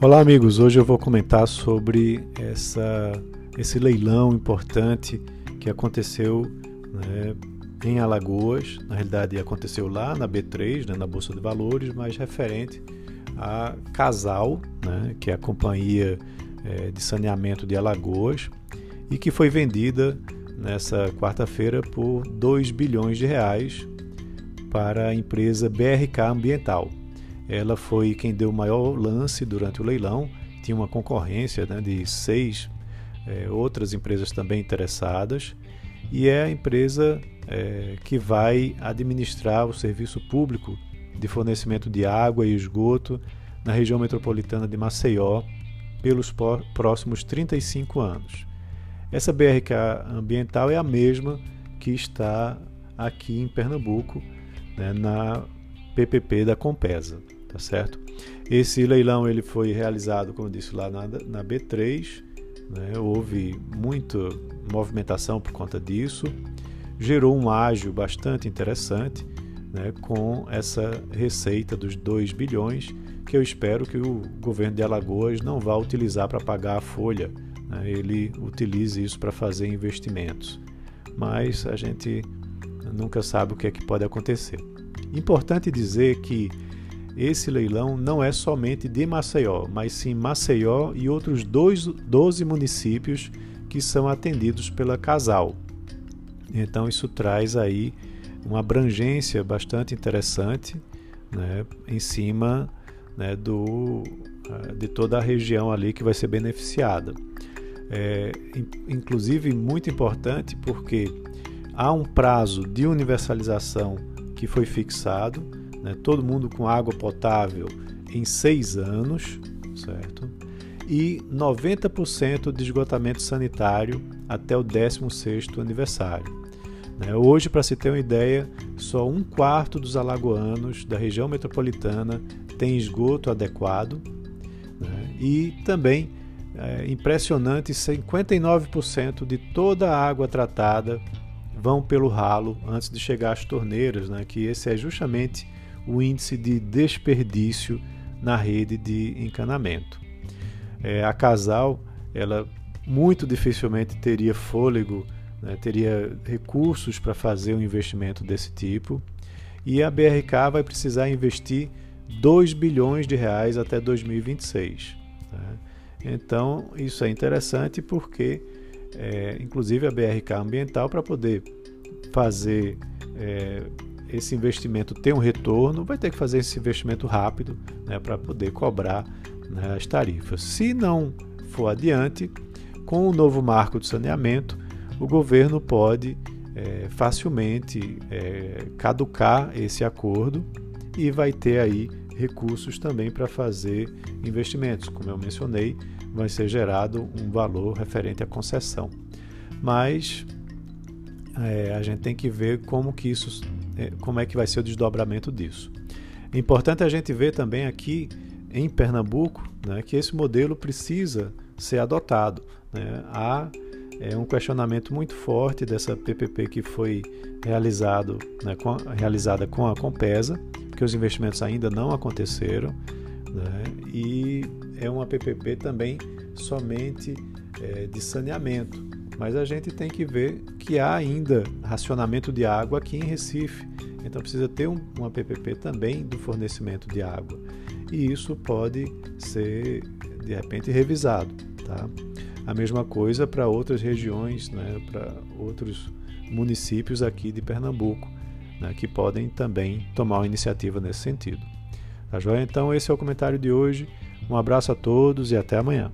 Olá, amigos. Hoje eu vou comentar sobre essa, esse leilão importante que aconteceu né, em Alagoas. Na realidade, aconteceu lá na B3, né, na Bolsa de Valores, mas referente a Casal, né, que é a companhia é, de saneamento de Alagoas, e que foi vendida nessa quarta-feira por 2 bilhões de reais para a empresa BRK Ambiental. Ela foi quem deu o maior lance durante o leilão. Tinha uma concorrência né, de seis é, outras empresas também interessadas. E é a empresa é, que vai administrar o serviço público de fornecimento de água e esgoto na região metropolitana de Maceió pelos próximos 35 anos. Essa BRK ambiental é a mesma que está aqui em Pernambuco, né, na PPP da Compesa tá certo? Esse leilão ele foi realizado, como eu disse lá na, na B3, né? houve muita movimentação por conta disso, gerou um ágio bastante interessante né? com essa receita dos 2 bilhões que eu espero que o governo de Alagoas não vá utilizar para pagar a folha, né? ele utilize isso para fazer investimentos. Mas a gente nunca sabe o que é que pode acontecer. Importante dizer que esse leilão não é somente de Maceió, mas sim Maceió e outros dois, 12 municípios que são atendidos pela Casal. Então isso traz aí uma abrangência bastante interessante né, em cima né, do, eh, de toda a região ali que vai ser beneficiada. É, inclusive muito importante porque há um prazo de universalização que foi fixado né, todo mundo com água potável em seis anos, certo? E 90% de esgotamento sanitário até o 16º aniversário. Né? Hoje, para se ter uma ideia, só um quarto dos alagoanos da região metropolitana tem esgoto adequado né? e também é, impressionante 59% de toda a água tratada vão pelo ralo antes de chegar às torneiras, né? que esse é justamente o índice de desperdício na rede de encanamento. É, a Casal, ela muito dificilmente teria fôlego, né, teria recursos para fazer um investimento desse tipo, e a BRK vai precisar investir 2 bilhões de reais até 2026. Né? Então, isso é interessante porque, é, inclusive, a BRK Ambiental, para poder fazer é, esse investimento tem um retorno, vai ter que fazer esse investimento rápido né, para poder cobrar né, as tarifas. Se não for adiante, com o novo marco de saneamento, o governo pode é, facilmente é, caducar esse acordo e vai ter aí recursos também para fazer investimentos. Como eu mencionei, vai ser gerado um valor referente à concessão. Mas é, a gente tem que ver como que isso como é que vai ser o desdobramento disso. É importante a gente ver também aqui em Pernambuco né, que esse modelo precisa ser adotado. Né? Há é, um questionamento muito forte dessa PPP que foi realizado, né, com, realizada com a Compesa, que os investimentos ainda não aconteceram, né, e é uma PPP também somente é, de saneamento. Mas a gente tem que ver que há ainda racionamento de água aqui em Recife. Então precisa ter um, uma PPP também do fornecimento de água. E isso pode ser de repente revisado, tá? A mesma coisa para outras regiões, né, para outros municípios aqui de Pernambuco, né, que podem também tomar uma iniciativa nesse sentido. Tá joia? Então esse é o comentário de hoje. Um abraço a todos e até amanhã.